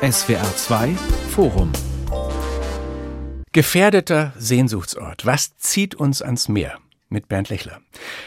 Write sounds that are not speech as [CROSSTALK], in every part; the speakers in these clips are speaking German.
SWR 2 Forum Gefährdeter Sehnsuchtsort. Was zieht uns ans Meer? Mit Bernd Lechler.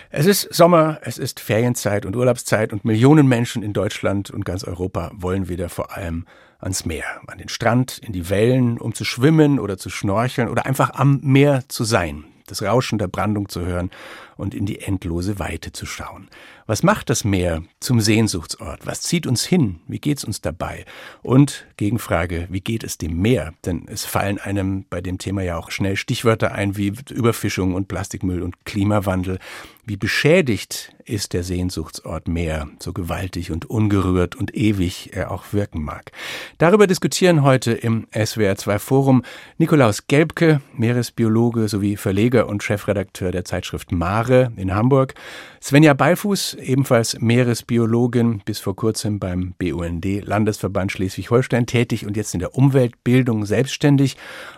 Es ist Sommer, es ist Ferienzeit und Urlaubszeit und Millionen Menschen in Deutschland und ganz Europa wollen wieder vor allem ans Meer, an den Strand, in die Wellen, um zu schwimmen oder zu schnorcheln oder einfach am Meer zu sein, das Rauschen der Brandung zu hören und in die endlose Weite zu schauen. Was macht das Meer zum Sehnsuchtsort? Was zieht uns hin? Wie geht's uns dabei? Und Gegenfrage, wie geht es dem Meer? Denn es fallen einem bei dem Thema ja auch schnell Stichwörter ein wie Überfischung und Plastikmüll und Klimawandel. Wie beschädigt ist der Sehnsuchtsort Meer, so gewaltig und ungerührt und ewig er auch wirken mag. Darüber diskutieren heute im SWR2 Forum Nikolaus Gelbke, Meeresbiologe sowie Verleger und Chefredakteur der Zeitschrift Mare in Hamburg, Svenja Beifuß, ebenfalls Meeresbiologin, bis vor kurzem beim BUND Landesverband Schleswig-Holstein tätig und jetzt in der Umweltbildung selbstständig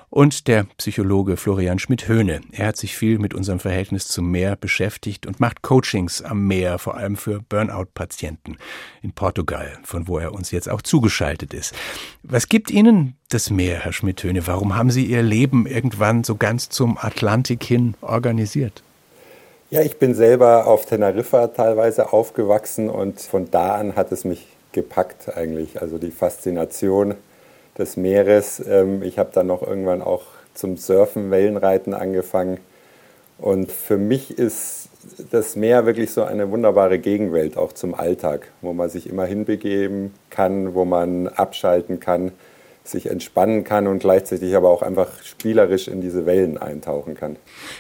und der Psychologe Florian Schmidt-Höhne. Er hat sich viel mit unserem Verhältnis zum Meer beschäftigt und macht Coachings am Meer, vor allem für Burnout-Patienten in Portugal, von wo er uns jetzt auch zugeschaltet ist. Was gibt Ihnen das Meer, Herr Schmidt-Höhne? Warum haben Sie Ihr Leben irgendwann so ganz zum Atlantik hin organisiert? Ja, ich bin selber auf Teneriffa teilweise aufgewachsen und von da an hat es mich gepackt eigentlich. Also die Faszination des Meeres. Ähm, ich habe dann noch irgendwann auch zum Surfen, Wellenreiten angefangen. Und für mich ist das Meer wirklich so eine wunderbare Gegenwelt, auch zum Alltag, wo man sich immer hinbegeben kann, wo man abschalten kann sich entspannen kann und gleichzeitig aber auch einfach spielerisch in diese Wellen eintauchen kann.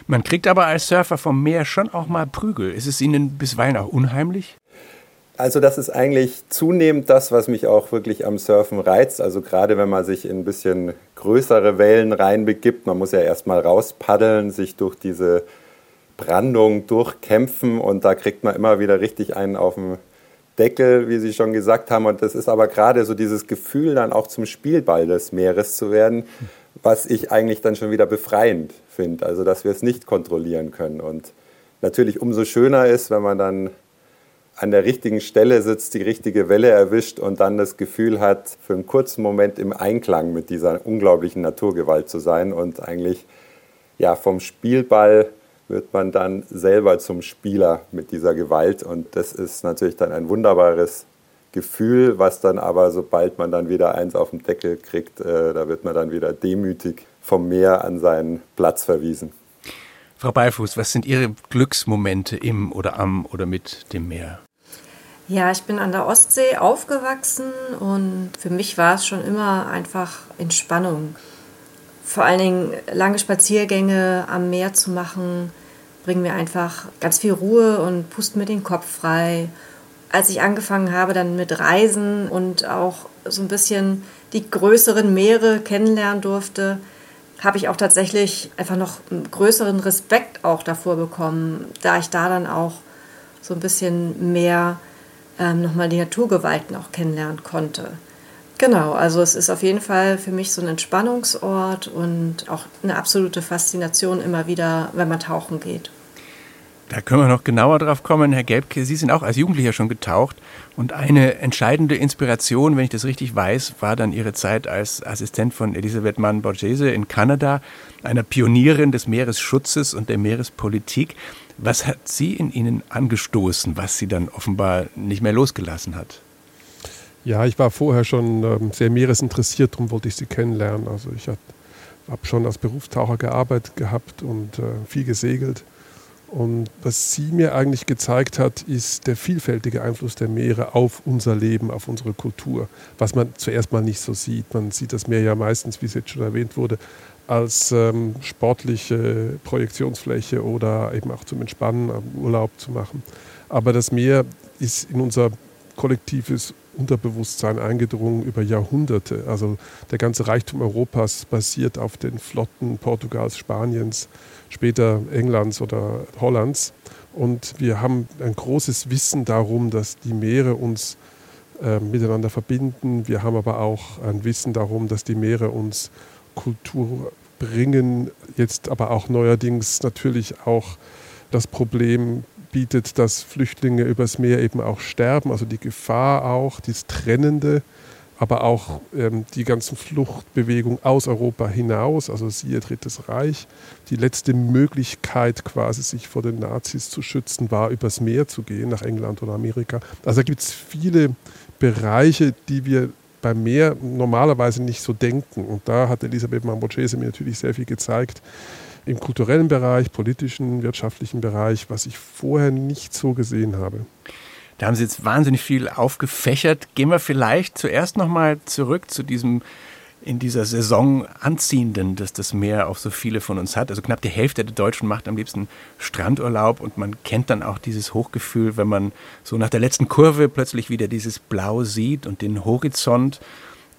Man kriegt aber als Surfer vom Meer schon auch mal Prügel. Ist es Ihnen bisweilen auch unheimlich? Also das ist eigentlich zunehmend das, was mich auch wirklich am Surfen reizt. Also gerade wenn man sich in ein bisschen größere Wellen reinbegibt, man muss ja erstmal rauspaddeln, sich durch diese Brandung durchkämpfen und da kriegt man immer wieder richtig einen auf den Deckel, wie Sie schon gesagt haben. Und das ist aber gerade so dieses Gefühl, dann auch zum Spielball des Meeres zu werden, was ich eigentlich dann schon wieder befreiend finde. Also, dass wir es nicht kontrollieren können. Und natürlich umso schöner ist, wenn man dann an der richtigen Stelle sitzt, die richtige Welle erwischt und dann das Gefühl hat, für einen kurzen Moment im Einklang mit dieser unglaublichen Naturgewalt zu sein und eigentlich ja, vom Spielball wird man dann selber zum Spieler mit dieser Gewalt. Und das ist natürlich dann ein wunderbares Gefühl, was dann aber, sobald man dann wieder eins auf den Deckel kriegt, äh, da wird man dann wieder demütig vom Meer an seinen Platz verwiesen. Frau Beifuß, was sind Ihre Glücksmomente im oder am oder mit dem Meer? Ja, ich bin an der Ostsee aufgewachsen und für mich war es schon immer einfach Entspannung vor allen Dingen lange Spaziergänge am Meer zu machen, bringen mir einfach ganz viel Ruhe und pusten mir den Kopf frei. Als ich angefangen habe dann mit Reisen und auch so ein bisschen die größeren Meere kennenlernen durfte, habe ich auch tatsächlich einfach noch einen größeren Respekt auch davor bekommen, da ich da dann auch so ein bisschen mehr ähm, nochmal die Naturgewalten auch kennenlernen konnte. Genau, also es ist auf jeden Fall für mich so ein Entspannungsort und auch eine absolute Faszination immer wieder, wenn man tauchen geht. Da können wir noch genauer drauf kommen, Herr Gelbke. Sie sind auch als Jugendlicher schon getaucht und eine entscheidende Inspiration, wenn ich das richtig weiß, war dann Ihre Zeit als Assistent von Elisabeth Mann-Borghese in Kanada, einer Pionierin des Meeresschutzes und der Meerespolitik. Was hat sie in Ihnen angestoßen, was Sie dann offenbar nicht mehr losgelassen hat? Ja, ich war vorher schon ähm, sehr meeresinteressiert, darum wollte ich sie kennenlernen. Also ich habe schon als Berufstaucher gearbeitet gehabt und äh, viel gesegelt. Und was sie mir eigentlich gezeigt hat, ist der vielfältige Einfluss der Meere auf unser Leben, auf unsere Kultur, was man zuerst mal nicht so sieht. Man sieht das Meer ja meistens, wie es jetzt schon erwähnt wurde, als ähm, sportliche Projektionsfläche oder eben auch zum Entspannen, Urlaub zu machen. Aber das Meer ist in unser kollektives Unterbewusstsein eingedrungen über Jahrhunderte. Also der ganze Reichtum Europas basiert auf den Flotten Portugals, Spaniens, später Englands oder Hollands. Und wir haben ein großes Wissen darum, dass die Meere uns äh, miteinander verbinden. Wir haben aber auch ein Wissen darum, dass die Meere uns Kultur bringen. Jetzt aber auch neuerdings natürlich auch das Problem bietet, dass Flüchtlinge übers Meer eben auch sterben, also die Gefahr auch, das Trennende aber auch ähm, die ganzen Fluchtbewegungen aus Europa hinaus, also siehe Drittes Reich. Die letzte Möglichkeit quasi, sich vor den Nazis zu schützen, war übers Meer zu gehen, nach England oder Amerika. Also da gibt es viele Bereiche, die wir beim Meer normalerweise nicht so denken. Und da hat Elisabeth Mamborghese mir natürlich sehr viel gezeigt, im kulturellen Bereich, politischen, wirtschaftlichen Bereich, was ich vorher nicht so gesehen habe. Da haben Sie jetzt wahnsinnig viel aufgefächert. Gehen wir vielleicht zuerst nochmal zurück zu diesem in dieser Saison anziehenden, dass das Meer auf so viele von uns hat. Also knapp die Hälfte der Deutschen macht am liebsten Strandurlaub und man kennt dann auch dieses Hochgefühl, wenn man so nach der letzten Kurve plötzlich wieder dieses Blau sieht und den Horizont.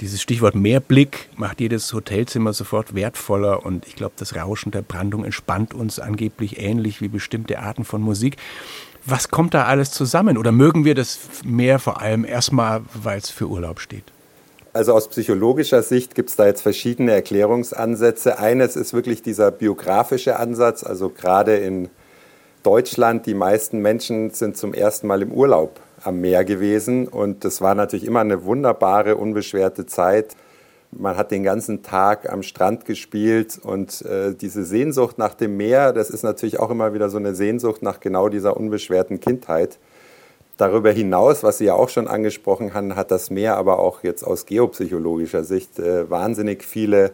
Dieses Stichwort Meerblick macht jedes Hotelzimmer sofort wertvoller und ich glaube, das Rauschen der Brandung entspannt uns angeblich ähnlich wie bestimmte Arten von Musik. Was kommt da alles zusammen? Oder mögen wir das Meer vor allem erstmal, weil es für Urlaub steht? Also aus psychologischer Sicht gibt es da jetzt verschiedene Erklärungsansätze. Eines ist wirklich dieser biografische Ansatz, also gerade in Deutschland, die meisten Menschen sind zum ersten Mal im Urlaub am Meer gewesen und das war natürlich immer eine wunderbare, unbeschwerte Zeit man hat den ganzen Tag am Strand gespielt und äh, diese Sehnsucht nach dem Meer, das ist natürlich auch immer wieder so eine Sehnsucht nach genau dieser unbeschwerten Kindheit. Darüber hinaus, was Sie ja auch schon angesprochen haben, hat das Meer aber auch jetzt aus geopsychologischer Sicht äh, wahnsinnig viele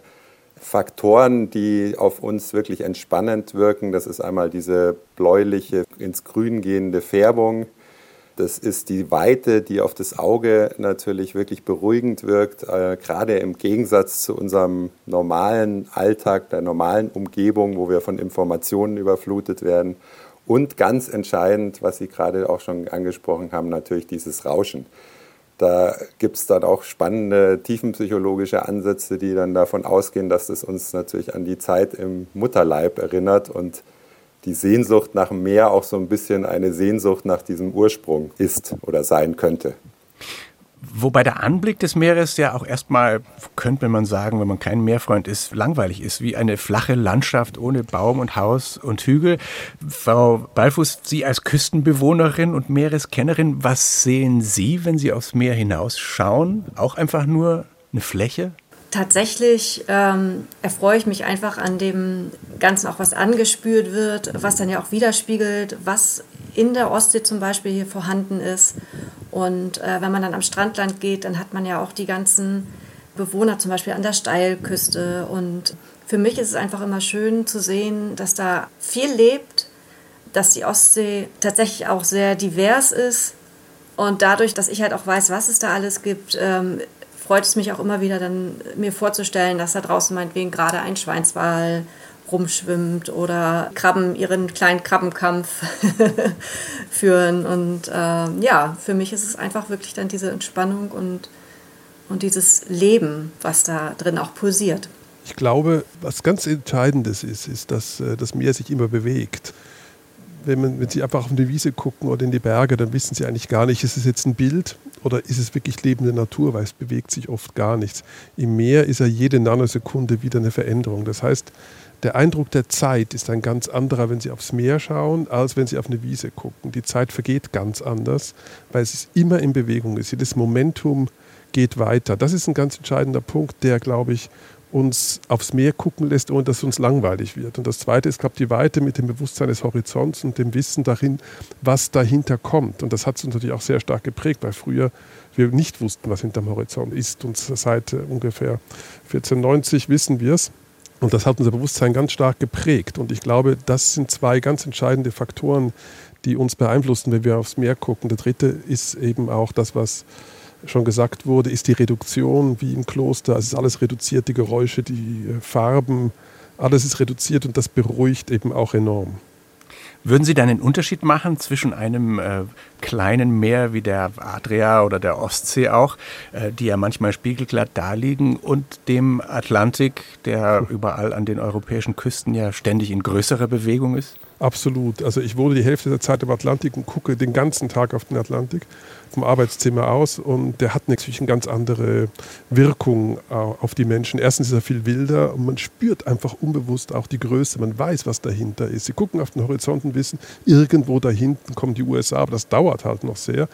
Faktoren, die auf uns wirklich entspannend wirken. Das ist einmal diese bläuliche, ins Grün gehende Färbung das ist die Weite, die auf das Auge natürlich wirklich beruhigend wirkt, äh, gerade im Gegensatz zu unserem normalen Alltag, der normalen Umgebung, wo wir von Informationen überflutet werden. Und ganz entscheidend, was Sie gerade auch schon angesprochen haben, natürlich dieses Rauschen. Da gibt es dann auch spannende tiefenpsychologische Ansätze, die dann davon ausgehen, dass es uns natürlich an die Zeit im Mutterleib erinnert und die Sehnsucht nach dem Meer auch so ein bisschen eine Sehnsucht nach diesem Ursprung ist oder sein könnte. Wobei der Anblick des Meeres ja auch erstmal, könnte man sagen, wenn man kein Meerfreund ist, langweilig ist, wie eine flache Landschaft ohne Baum und Haus und Hügel. Frau Balfus, Sie als Küstenbewohnerin und Meereskennerin, was sehen Sie, wenn Sie aufs Meer hinausschauen? Auch einfach nur eine Fläche? Tatsächlich ähm, erfreue ich mich einfach an dem Ganzen, auch was angespürt wird, was dann ja auch widerspiegelt, was in der Ostsee zum Beispiel hier vorhanden ist. Und äh, wenn man dann am Strandland geht, dann hat man ja auch die ganzen Bewohner zum Beispiel an der Steilküste. Und für mich ist es einfach immer schön zu sehen, dass da viel lebt, dass die Ostsee tatsächlich auch sehr divers ist. Und dadurch, dass ich halt auch weiß, was es da alles gibt, ähm, freut es mich auch immer wieder, dann mir vorzustellen, dass da draußen meinetwegen gerade ein Schweinswal rumschwimmt oder Krabben ihren kleinen Krabbenkampf [LAUGHS] führen. Und äh, ja, für mich ist es einfach wirklich dann diese Entspannung und, und dieses Leben, was da drin auch pulsiert. Ich glaube, was ganz Entscheidendes ist, ist, dass äh, das Meer sich immer bewegt. Wenn, man, wenn Sie einfach auf eine Wiese gucken oder in die Berge, dann wissen Sie eigentlich gar nicht, ist es jetzt ein Bild oder ist es wirklich lebende Natur, weil es bewegt sich oft gar nichts. Im Meer ist ja jede Nanosekunde wieder eine Veränderung. Das heißt, der Eindruck der Zeit ist ein ganz anderer, wenn Sie aufs Meer schauen, als wenn Sie auf eine Wiese gucken. Die Zeit vergeht ganz anders, weil es immer in Bewegung ist. Jedes Momentum geht weiter. Das ist ein ganz entscheidender Punkt, der, glaube ich, uns aufs Meer gucken lässt, ohne dass es uns langweilig wird. Und das Zweite ist, glaube ich, die Weite mit dem Bewusstsein des Horizonts und dem Wissen darin, was dahinter kommt. Und das hat uns natürlich auch sehr stark geprägt, weil früher wir nicht wussten, was hinterm Horizont ist. Und seit äh, ungefähr 1490 wissen wir es. Und das hat unser Bewusstsein ganz stark geprägt. Und ich glaube, das sind zwei ganz entscheidende Faktoren, die uns beeinflussen, wenn wir aufs Meer gucken. Der dritte ist eben auch das, was schon gesagt wurde, ist die Reduktion wie im Kloster. Es ist alles reduziert, die Geräusche, die äh, Farben, alles ist reduziert und das beruhigt eben auch enorm. Würden Sie dann einen Unterschied machen zwischen einem äh, kleinen Meer wie der Adria oder der Ostsee auch, äh, die ja manchmal spiegelglatt daliegen, und dem Atlantik, der überall an den europäischen Küsten ja ständig in größerer Bewegung ist? Absolut. Also ich wohne die Hälfte der Zeit im Atlantik und gucke den ganzen Tag auf den Atlantik vom Arbeitszimmer aus und der hat natürlich eine ganz andere Wirkung äh, auf die Menschen. Erstens ist er viel wilder und man spürt einfach unbewusst auch die Größe. Man weiß, was dahinter ist. Sie gucken auf den Horizont und wissen, irgendwo da hinten kommen die USA, aber das dauert halt noch sehr.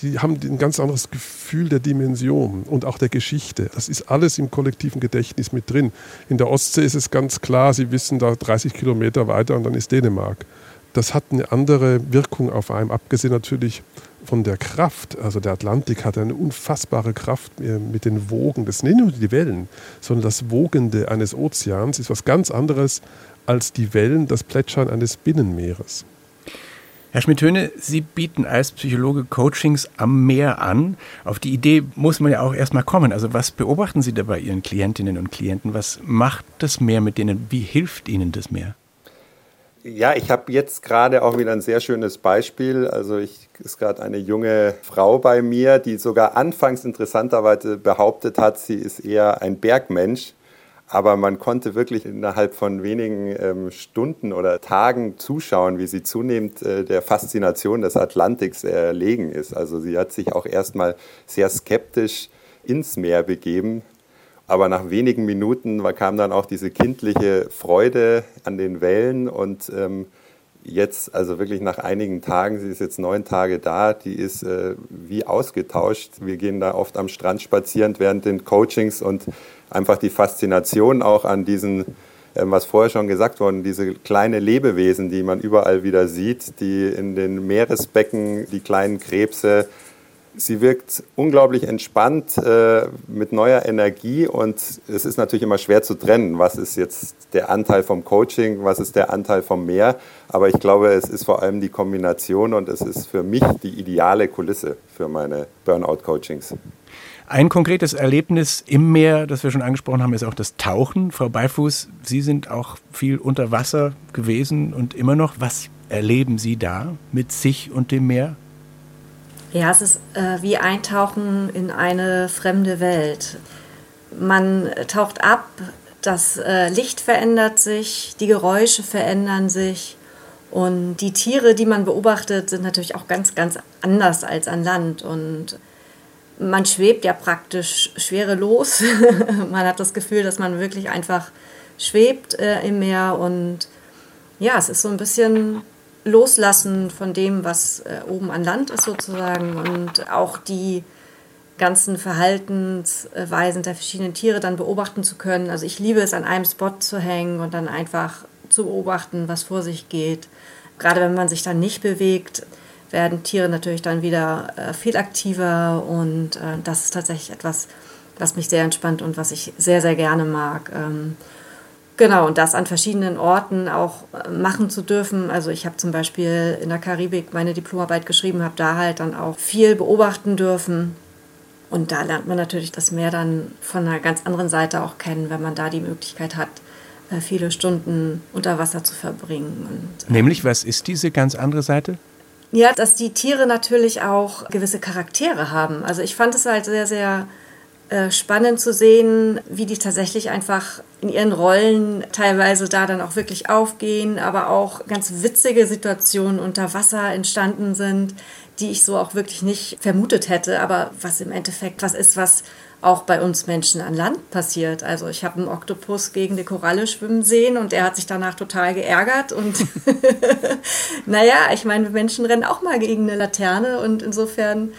Die haben ein ganz anderes Gefühl der Dimension und auch der Geschichte. Das ist alles im kollektiven Gedächtnis mit drin. In der Ostsee ist es ganz klar, Sie wissen da 30 Kilometer weiter und dann ist Dänemark. Das hat eine andere Wirkung auf einem, abgesehen natürlich von der Kraft. Also der Atlantik hat eine unfassbare Kraft äh, mit den Wogen. Das sind nicht nur die Wellen, sondern das Wogende eines Ozeans ist was ganz anderes als die Wellen, das Plätschern eines Binnenmeeres. Herr Schmidt-Höhne, Sie bieten als Psychologe Coachings am Meer an. Auf die Idee muss man ja auch erstmal kommen. Also was beobachten Sie da bei Ihren Klientinnen und Klienten? Was macht das Meer mit denen? Wie hilft Ihnen das Meer? Ja, ich habe jetzt gerade auch wieder ein sehr schönes Beispiel. Also ich ist gerade eine junge Frau bei mir, die sogar anfangs interessanterweise behauptet hat, sie ist eher ein Bergmensch. Aber man konnte wirklich innerhalb von wenigen ähm, Stunden oder Tagen zuschauen, wie sie zunehmend äh, der Faszination des Atlantiks erlegen ist. Also sie hat sich auch erstmal sehr skeptisch ins Meer begeben. Aber nach wenigen Minuten kam dann auch diese kindliche Freude an den Wellen und ähm, jetzt, also wirklich nach einigen Tagen, sie ist jetzt neun Tage da, die ist äh, wie ausgetauscht. Wir gehen da oft am Strand spazieren während den Coachings und einfach die Faszination auch an diesen, ähm, was vorher schon gesagt worden, diese kleine Lebewesen, die man überall wieder sieht, die in den Meeresbecken, die kleinen Krebse. Sie wirkt unglaublich entspannt äh, mit neuer Energie und es ist natürlich immer schwer zu trennen, was ist jetzt der Anteil vom Coaching, was ist der Anteil vom Meer. Aber ich glaube, es ist vor allem die Kombination und es ist für mich die ideale Kulisse für meine Burnout-Coachings. Ein konkretes Erlebnis im Meer, das wir schon angesprochen haben, ist auch das Tauchen. Frau Beifuß, Sie sind auch viel unter Wasser gewesen und immer noch. Was erleben Sie da mit sich und dem Meer? Ja, es ist äh, wie Eintauchen in eine fremde Welt. Man taucht ab, das äh, Licht verändert sich, die Geräusche verändern sich und die Tiere, die man beobachtet, sind natürlich auch ganz, ganz anders als an Land. Und man schwebt ja praktisch schwerelos. [LAUGHS] man hat das Gefühl, dass man wirklich einfach schwebt äh, im Meer und ja, es ist so ein bisschen Loslassen von dem, was äh, oben an Land ist sozusagen und auch die ganzen Verhaltensweisen der verschiedenen Tiere dann beobachten zu können. Also ich liebe es, an einem Spot zu hängen und dann einfach zu beobachten, was vor sich geht. Gerade wenn man sich dann nicht bewegt, werden Tiere natürlich dann wieder äh, viel aktiver und äh, das ist tatsächlich etwas, was mich sehr entspannt und was ich sehr, sehr gerne mag. Ähm, genau, und das an verschiedenen Orten auch äh, machen zu dürfen. Also ich habe zum Beispiel in der Karibik meine Diplomarbeit geschrieben, habe da halt dann auch viel beobachten dürfen. Und da lernt man natürlich das Meer dann von einer ganz anderen Seite auch kennen, wenn man da die Möglichkeit hat, äh, viele Stunden unter Wasser zu verbringen. Und, äh, Nämlich, was ist diese ganz andere Seite? Ja, dass die Tiere natürlich auch gewisse Charaktere haben. Also ich fand es halt sehr, sehr spannend zu sehen, wie die tatsächlich einfach in ihren Rollen teilweise da dann auch wirklich aufgehen, aber auch ganz witzige Situationen unter Wasser entstanden sind, die ich so auch wirklich nicht vermutet hätte, aber was im Endeffekt was ist, was auch bei uns Menschen an Land passiert. Also ich habe einen Oktopus gegen die Koralle schwimmen sehen und er hat sich danach total geärgert. Und [LAUGHS] naja, ich meine, Menschen rennen auch mal gegen eine Laterne und insofern,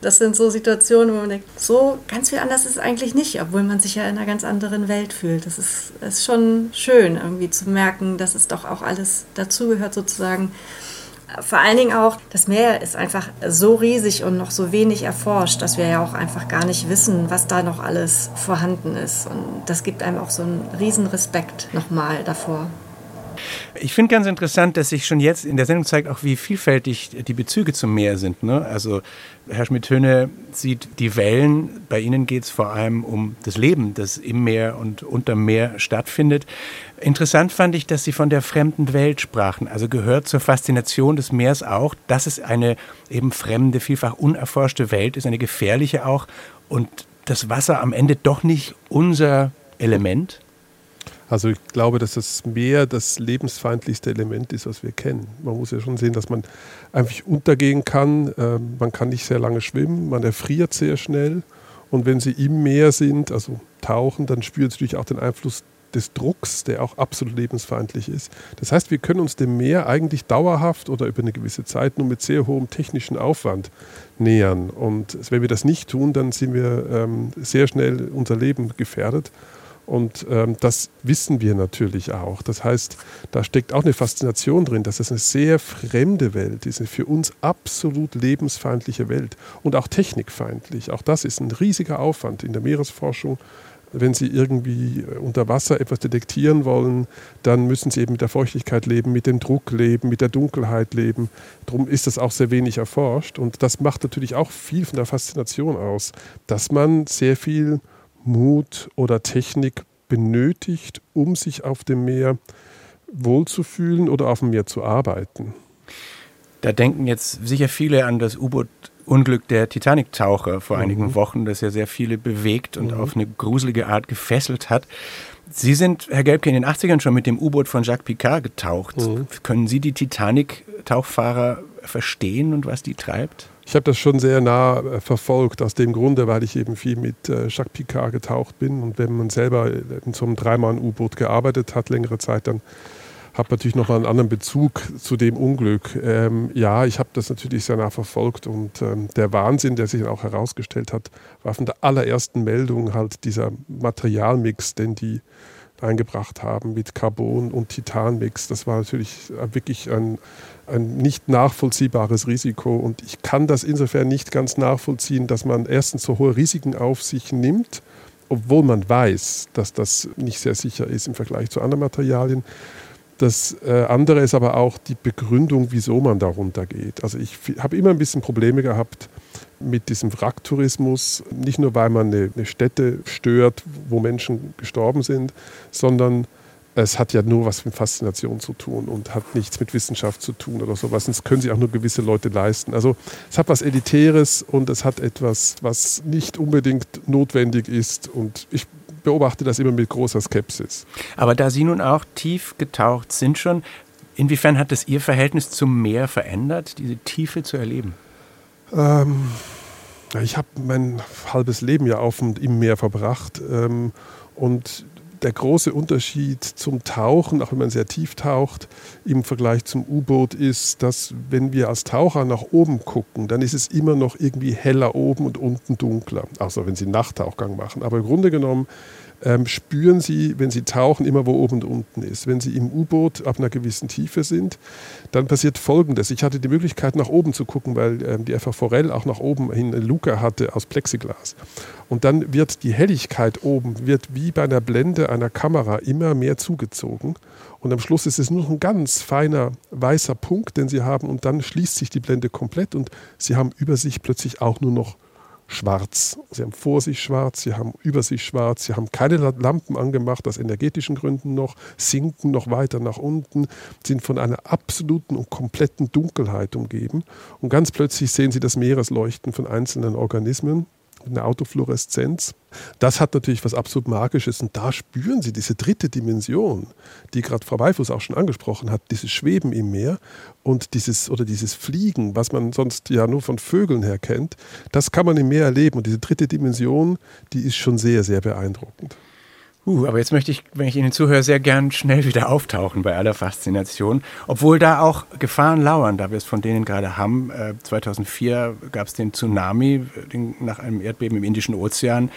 das sind so Situationen, wo man denkt, so ganz viel anders ist es eigentlich nicht, obwohl man sich ja in einer ganz anderen Welt fühlt. Das ist, ist schon schön, irgendwie zu merken, dass es doch auch alles dazugehört, sozusagen vor allen Dingen auch, das Meer ist einfach so riesig und noch so wenig erforscht, dass wir ja auch einfach gar nicht wissen, was da noch alles vorhanden ist. Und das gibt einem auch so einen riesen Respekt nochmal davor. Ich finde ganz interessant, dass sich schon jetzt in der Sendung zeigt, auch wie vielfältig die Bezüge zum Meer sind. Ne? Also Herr Schmidt-Höhne sieht die Wellen. Bei Ihnen geht es vor allem um das Leben, das im Meer und unterm Meer stattfindet. Interessant fand ich, dass Sie von der fremden Welt sprachen. Also gehört zur Faszination des Meeres auch, dass es eine eben fremde, vielfach unerforschte Welt ist, eine gefährliche auch. Und das Wasser am Ende doch nicht unser Element? Also ich glaube, dass das Meer das lebensfeindlichste Element ist, was wir kennen. Man muss ja schon sehen, dass man einfach untergehen kann. Ähm, man kann nicht sehr lange schwimmen, man erfriert sehr schnell. Und wenn sie im Meer sind, also tauchen, dann spürt sie natürlich auch den Einfluss des Drucks, der auch absolut lebensfeindlich ist. Das heißt, wir können uns dem Meer eigentlich dauerhaft oder über eine gewisse Zeit nur mit sehr hohem technischen Aufwand nähern. Und wenn wir das nicht tun, dann sind wir ähm, sehr schnell unser Leben gefährdet. Und ähm, das wissen wir natürlich auch. Das heißt, da steckt auch eine Faszination drin, dass es eine sehr fremde Welt ist, eine für uns absolut lebensfeindliche Welt und auch technikfeindlich. Auch das ist ein riesiger Aufwand in der Meeresforschung. Wenn Sie irgendwie äh, unter Wasser etwas detektieren wollen, dann müssen Sie eben mit der Feuchtigkeit leben, mit dem Druck leben, mit der Dunkelheit leben. Darum ist das auch sehr wenig erforscht. Und das macht natürlich auch viel von der Faszination aus, dass man sehr viel Mut oder Technik benötigt, um sich auf dem Meer wohlzufühlen oder auf dem Meer zu arbeiten. Da denken jetzt sicher viele an das U-Boot-Unglück der Titanic-Taucher vor mhm. einigen Wochen, das ja sehr viele bewegt und mhm. auf eine gruselige Art gefesselt hat. Sie sind, Herr Gelbke, in den 80ern schon mit dem U-Boot von Jacques Picard getaucht. Mhm. Können Sie die Titanic-Tauchfahrer verstehen und was die treibt? Ich habe das schon sehr nah äh, verfolgt, aus dem Grunde, weil ich eben viel mit äh, Jacques Picard getaucht bin. Und wenn man selber in so einem Dreimann-U-Boot gearbeitet hat, längere Zeit, dann hat man natürlich nochmal einen anderen Bezug zu dem Unglück. Ähm, ja, ich habe das natürlich sehr nah verfolgt und ähm, der Wahnsinn, der sich auch herausgestellt hat, war von der allerersten Meldung halt dieser Materialmix, den die eingebracht haben mit Carbon und Titanmix. Das war natürlich wirklich ein, ein nicht nachvollziehbares Risiko. Und ich kann das insofern nicht ganz nachvollziehen, dass man erstens so hohe Risiken auf sich nimmt, obwohl man weiß, dass das nicht sehr sicher ist im Vergleich zu anderen Materialien. Das äh, andere ist aber auch die Begründung, wieso man darunter geht. Also ich habe immer ein bisschen Probleme gehabt mit diesem Wracktourismus, nicht nur weil man eine, eine Stätte stört, wo Menschen gestorben sind, sondern es hat ja nur was mit Faszination zu tun und hat nichts mit Wissenschaft zu tun oder sowas. Das können sich auch nur gewisse Leute leisten. Also es hat was Elitäres und es hat etwas, was nicht unbedingt notwendig ist. Und ich beobachte das immer mit großer Skepsis. Aber da Sie nun auch tief getaucht sind schon, inwiefern hat das Ihr Verhältnis zum Meer verändert, diese Tiefe zu erleben? Ähm, ich habe mein halbes Leben ja auf und im Meer verbracht. Ähm, und der große Unterschied zum Tauchen, auch wenn man sehr tief taucht, im Vergleich zum U-Boot ist, dass wenn wir als Taucher nach oben gucken, dann ist es immer noch irgendwie heller oben und unten dunkler. Außer wenn Sie einen Nachttauchgang machen. Aber im Grunde genommen ähm, spüren Sie, wenn Sie tauchen, immer wo oben und unten ist. Wenn Sie im U-Boot ab einer gewissen Tiefe sind, dann passiert Folgendes. Ich hatte die Möglichkeit, nach oben zu gucken, weil ähm, die FA Forell auch nach oben hin eine Luke hatte aus Plexiglas. Und dann wird die Helligkeit oben, wird wie bei einer Blende einer Kamera immer mehr zugezogen. Und am Schluss ist es nur ein ganz feiner weißer Punkt, den Sie haben. Und dann schließt sich die Blende komplett und Sie haben über sich plötzlich auch nur noch schwarz. Sie haben vor sich schwarz, sie haben über sich schwarz, sie haben keine Lampen angemacht, aus energetischen Gründen noch, sinken noch weiter nach unten, sind von einer absoluten und kompletten Dunkelheit umgeben. Und ganz plötzlich sehen sie das Meeresleuchten von einzelnen Organismen eine Autofluoreszenz. Das hat natürlich was absolut Magisches und da spüren Sie diese dritte Dimension, die gerade Frau Weifus auch schon angesprochen hat, dieses Schweben im Meer und dieses oder dieses Fliegen, was man sonst ja nur von Vögeln her kennt, das kann man im Meer erleben und diese dritte Dimension, die ist schon sehr, sehr beeindruckend. Uh, aber jetzt möchte ich, wenn ich Ihnen zuhöre, sehr gern schnell wieder auftauchen bei aller Faszination. Obwohl da auch Gefahren lauern, da wir es von denen gerade haben. Äh, 2004 gab es den Tsunami den, nach einem Erdbeben im Indischen Ozean.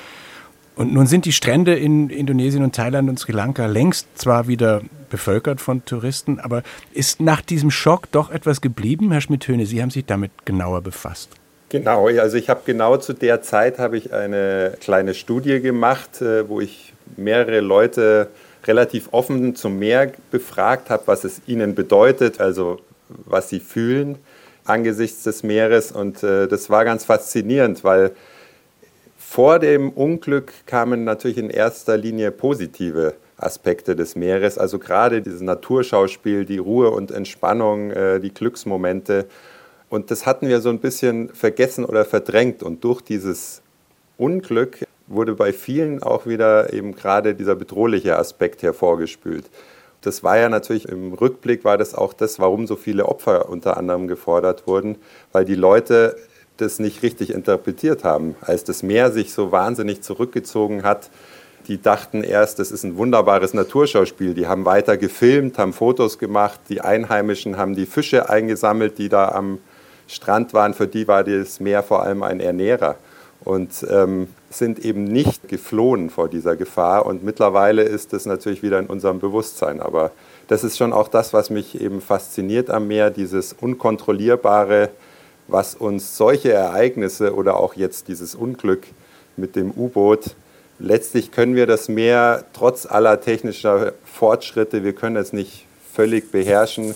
Und nun sind die Strände in Indonesien und Thailand und Sri Lanka längst zwar wieder bevölkert von Touristen, aber ist nach diesem Schock doch etwas geblieben, Herr Schmidt-Höhne? Sie haben sich damit genauer befasst. Genau, also ich habe genau zu der Zeit habe ich eine kleine Studie gemacht, äh, wo ich mehrere Leute relativ offen zum Meer befragt habe, was es ihnen bedeutet, also was sie fühlen angesichts des Meeres. Und äh, das war ganz faszinierend, weil vor dem Unglück kamen natürlich in erster Linie positive Aspekte des Meeres, also gerade dieses Naturschauspiel, die Ruhe und Entspannung, äh, die Glücksmomente. Und das hatten wir so ein bisschen vergessen oder verdrängt. Und durch dieses Unglück wurde bei vielen auch wieder eben gerade dieser bedrohliche Aspekt hervorgespült. Das war ja natürlich im Rückblick war das auch das, warum so viele Opfer unter anderem gefordert wurden, weil die Leute das nicht richtig interpretiert haben. Als das Meer sich so wahnsinnig zurückgezogen hat, Die dachten erst, das ist ein wunderbares Naturschauspiel. Die haben weiter gefilmt, haben Fotos gemacht. Die Einheimischen haben die Fische eingesammelt, die da am Strand waren. Für die war das Meer vor allem ein Ernährer und ähm, sind eben nicht geflohen vor dieser Gefahr. Und mittlerweile ist das natürlich wieder in unserem Bewusstsein. Aber das ist schon auch das, was mich eben fasziniert am Meer, dieses unkontrollierbare, was uns solche Ereignisse oder auch jetzt dieses Unglück mit dem U-Boot letztlich können wir das Meer trotz aller technischer Fortschritte, wir können es nicht völlig beherrschen.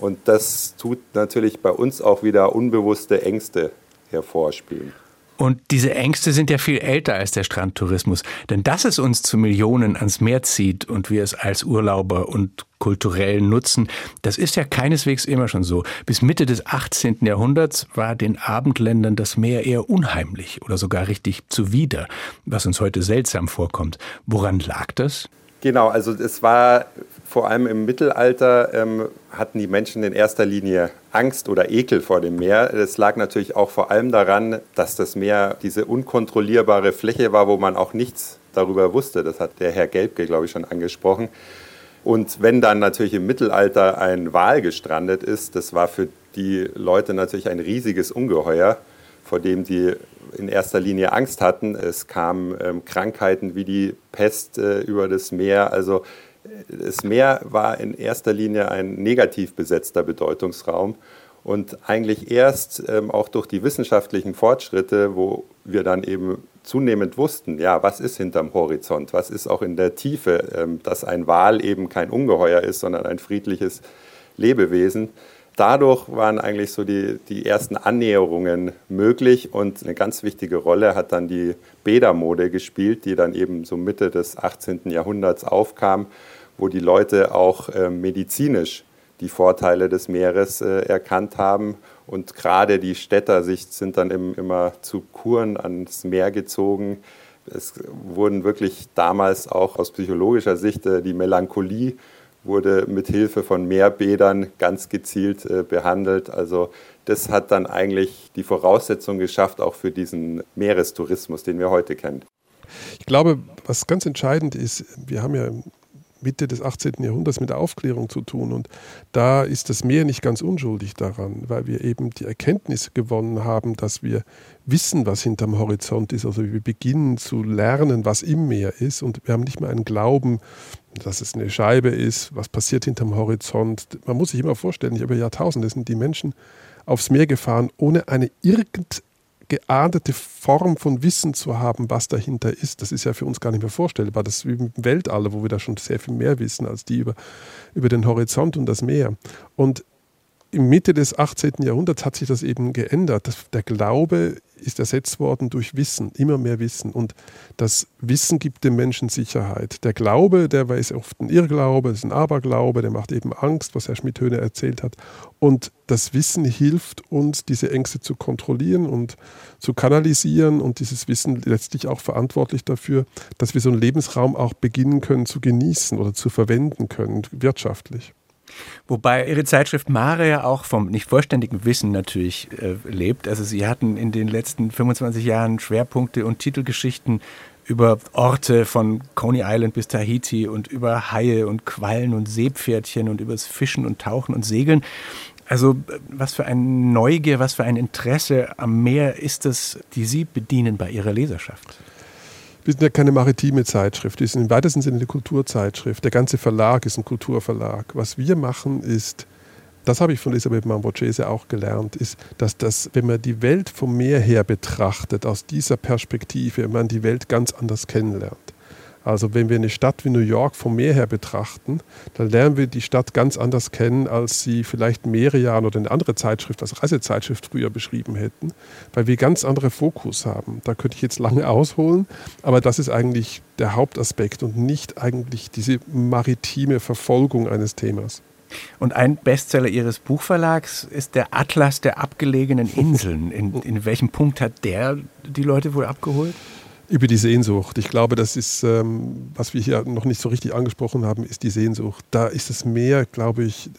Und das tut natürlich bei uns auch wieder unbewusste Ängste hervorspielen. Und diese Ängste sind ja viel älter als der Strandtourismus. Denn dass es uns zu Millionen ans Meer zieht und wir es als Urlauber und kulturell nutzen, das ist ja keineswegs immer schon so. Bis Mitte des 18. Jahrhunderts war den Abendländern das Meer eher unheimlich oder sogar richtig zuwider, was uns heute seltsam vorkommt. Woran lag das? Genau, also es war vor allem im Mittelalter ähm, hatten die Menschen in erster Linie Angst oder Ekel vor dem Meer. Das lag natürlich auch vor allem daran, dass das Meer diese unkontrollierbare Fläche war, wo man auch nichts darüber wusste. Das hat der Herr Gelbke, glaube ich, schon angesprochen. Und wenn dann natürlich im Mittelalter ein Wal gestrandet ist, das war für die Leute natürlich ein riesiges Ungeheuer, vor dem die in erster Linie Angst hatten. Es kamen ähm, Krankheiten wie die Pest äh, über das Meer. Also das Meer war in erster Linie ein negativ besetzter Bedeutungsraum. Und eigentlich erst ähm, auch durch die wissenschaftlichen Fortschritte, wo wir dann eben zunehmend wussten, ja, was ist hinterm Horizont, was ist auch in der Tiefe, ähm, dass ein Wal eben kein Ungeheuer ist, sondern ein friedliches Lebewesen. Dadurch waren eigentlich so die, die ersten Annäherungen möglich und eine ganz wichtige Rolle hat dann die Bädermode gespielt, die dann eben so Mitte des 18. Jahrhunderts aufkam wo die Leute auch äh, medizinisch die Vorteile des Meeres äh, erkannt haben. Und gerade die Städter sich, sind dann im, immer zu Kuren ans Meer gezogen. Es wurden wirklich damals auch aus psychologischer Sicht äh, die Melancholie wurde mit Hilfe von Meerbädern ganz gezielt äh, behandelt. Also das hat dann eigentlich die Voraussetzung geschafft auch für diesen Meerestourismus, den wir heute kennen. Ich glaube, was ganz entscheidend ist, wir haben ja Mitte des 18. Jahrhunderts mit der Aufklärung zu tun. Und da ist das Meer nicht ganz unschuldig daran, weil wir eben die Erkenntnis gewonnen haben, dass wir wissen, was hinterm Horizont ist. Also wir beginnen zu lernen, was im Meer ist. Und wir haben nicht mehr einen Glauben, dass es eine Scheibe ist, was passiert hinterm Horizont. Man muss sich immer vorstellen, über Jahrtausende sind die Menschen aufs Meer gefahren, ohne eine irgendeine geahndete Form von Wissen zu haben, was dahinter ist, das ist ja für uns gar nicht mehr vorstellbar. Das ist wie im Weltall, wo wir da schon sehr viel mehr wissen als die über, über den Horizont und das Meer. Und Mitte des 18. Jahrhunderts hat sich das eben geändert. Der Glaube ist ersetzt worden durch Wissen, immer mehr Wissen. Und das Wissen gibt dem Menschen Sicherheit. Der Glaube, der ist oft ein Irrglaube, ist ein Aberglaube, der macht eben Angst, was Herr Schmidhöhne erzählt hat. Und das Wissen hilft uns, diese Ängste zu kontrollieren und zu kanalisieren. Und dieses Wissen letztlich auch verantwortlich dafür, dass wir so einen Lebensraum auch beginnen können zu genießen oder zu verwenden können, wirtschaftlich. Wobei Ihre Zeitschrift Mare ja auch vom nicht vollständigen Wissen natürlich äh, lebt. Also Sie hatten in den letzten 25 Jahren Schwerpunkte und Titelgeschichten über Orte von Coney Island bis Tahiti und über Haie und Quallen und Seepferdchen und übers Fischen und Tauchen und Segeln. Also was für eine Neugier, was für ein Interesse am Meer ist das, die Sie bedienen bei Ihrer Leserschaft? Wir sind ja keine maritime Zeitschrift, wir sind im weitesten Sinne eine Kulturzeitschrift. Der ganze Verlag ist ein Kulturverlag. Was wir machen ist, das habe ich von Elisabeth Mamborghese auch gelernt, ist, dass das, wenn man die Welt vom Meer her betrachtet, aus dieser Perspektive, man die Welt ganz anders kennenlernt. Also wenn wir eine Stadt wie New York vom Meer her betrachten, dann lernen wir die Stadt ganz anders kennen, als sie vielleicht mehrere Jahre oder eine andere Zeitschrift, als Reisezeitschrift früher beschrieben hätten, weil wir ganz andere Fokus haben. Da könnte ich jetzt lange [LAUGHS] ausholen, aber das ist eigentlich der Hauptaspekt und nicht eigentlich diese maritime Verfolgung eines Themas. Und ein Bestseller Ihres Buchverlags ist der Atlas der abgelegenen Inseln. In, [LAUGHS] in welchem Punkt hat der die Leute wohl abgeholt? Über die Sehnsucht. Ich glaube, das ist, ähm, was wir hier noch nicht so richtig angesprochen haben, ist die Sehnsucht. Da ist es mehr, glaube ich,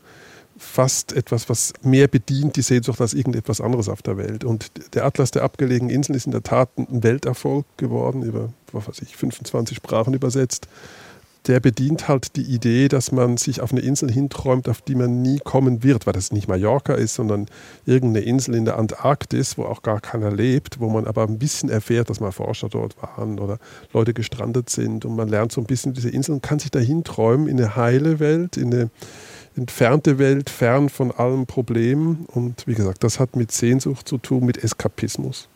fast etwas, was mehr bedient die Sehnsucht als irgendetwas anderes auf der Welt. Und der Atlas der abgelegenen Inseln ist in der Tat ein Welterfolg geworden, über was weiß ich, 25 Sprachen übersetzt der bedient halt die Idee, dass man sich auf eine Insel hinträumt, auf die man nie kommen wird, weil das nicht Mallorca ist, sondern irgendeine Insel in der Antarktis, wo auch gar keiner lebt, wo man aber ein bisschen erfährt, dass mal Forscher dort waren oder Leute gestrandet sind und man lernt so ein bisschen diese Inseln, kann sich dahin träumen in eine heile Welt, in eine entfernte Welt, fern von allen Problemen und wie gesagt, das hat mit Sehnsucht zu tun, mit Eskapismus.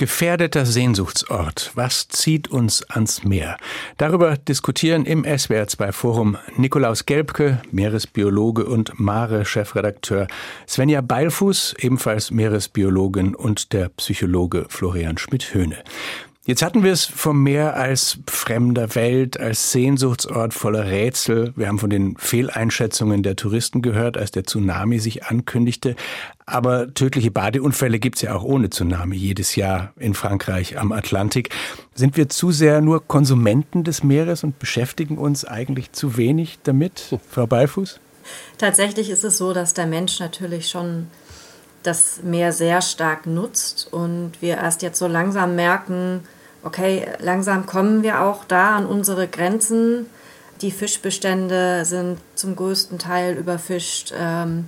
Gefährdeter Sehnsuchtsort. Was zieht uns ans Meer? Darüber diskutieren im SWR2 Forum Nikolaus Gelbke, Meeresbiologe und Mare-Chefredakteur, Svenja Beilfuß, ebenfalls Meeresbiologin und der Psychologe Florian Schmidt-Höhne. Jetzt hatten wir es vom Meer als fremder Welt, als Sehnsuchtsort voller Rätsel. Wir haben von den Fehleinschätzungen der Touristen gehört, als der Tsunami sich ankündigte. Aber tödliche Badeunfälle gibt's ja auch ohne Tsunami jedes Jahr in Frankreich am Atlantik. Sind wir zu sehr nur Konsumenten des Meeres und beschäftigen uns eigentlich zu wenig damit, Frau Beifuß? Tatsächlich ist es so, dass der Mensch natürlich schon das Meer sehr stark nutzt und wir erst jetzt so langsam merken, okay, langsam kommen wir auch da an unsere Grenzen. Die Fischbestände sind zum größten Teil überfischt. Ähm,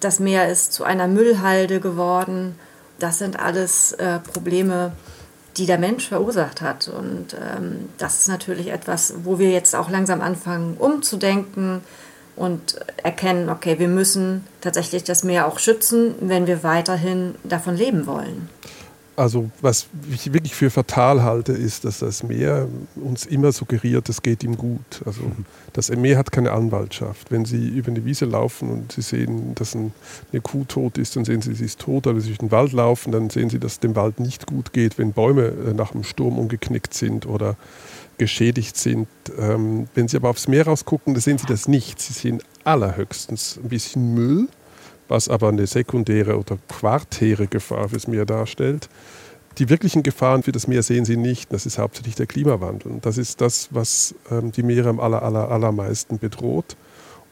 das Meer ist zu einer Müllhalde geworden. Das sind alles äh, Probleme, die der Mensch verursacht hat. Und ähm, das ist natürlich etwas, wo wir jetzt auch langsam anfangen umzudenken und erkennen, okay, wir müssen tatsächlich das Meer auch schützen, wenn wir weiterhin davon leben wollen also was ich wirklich für fatal halte, ist, dass das Meer uns immer suggeriert, es geht ihm gut. Also das Meer hat keine Anwaltschaft. Wenn Sie über eine Wiese laufen und Sie sehen, dass eine Kuh tot ist, dann sehen Sie, sie ist tot. Oder wenn Sie durch den Wald laufen, dann sehen Sie, dass es dem Wald nicht gut geht, wenn Bäume äh, nach einem Sturm umgeknickt sind oder geschädigt sind. Ähm, wenn Sie aber aufs Meer rausgucken, dann sehen Sie das nicht. Sie sehen allerhöchstens ein bisschen Müll was aber eine sekundäre oder quartäre Gefahr fürs Meer darstellt. Die wirklichen Gefahren für das Meer sehen Sie nicht. Das ist hauptsächlich der Klimawandel. Das ist das, was ähm, die Meere am aller, aller, allermeisten bedroht.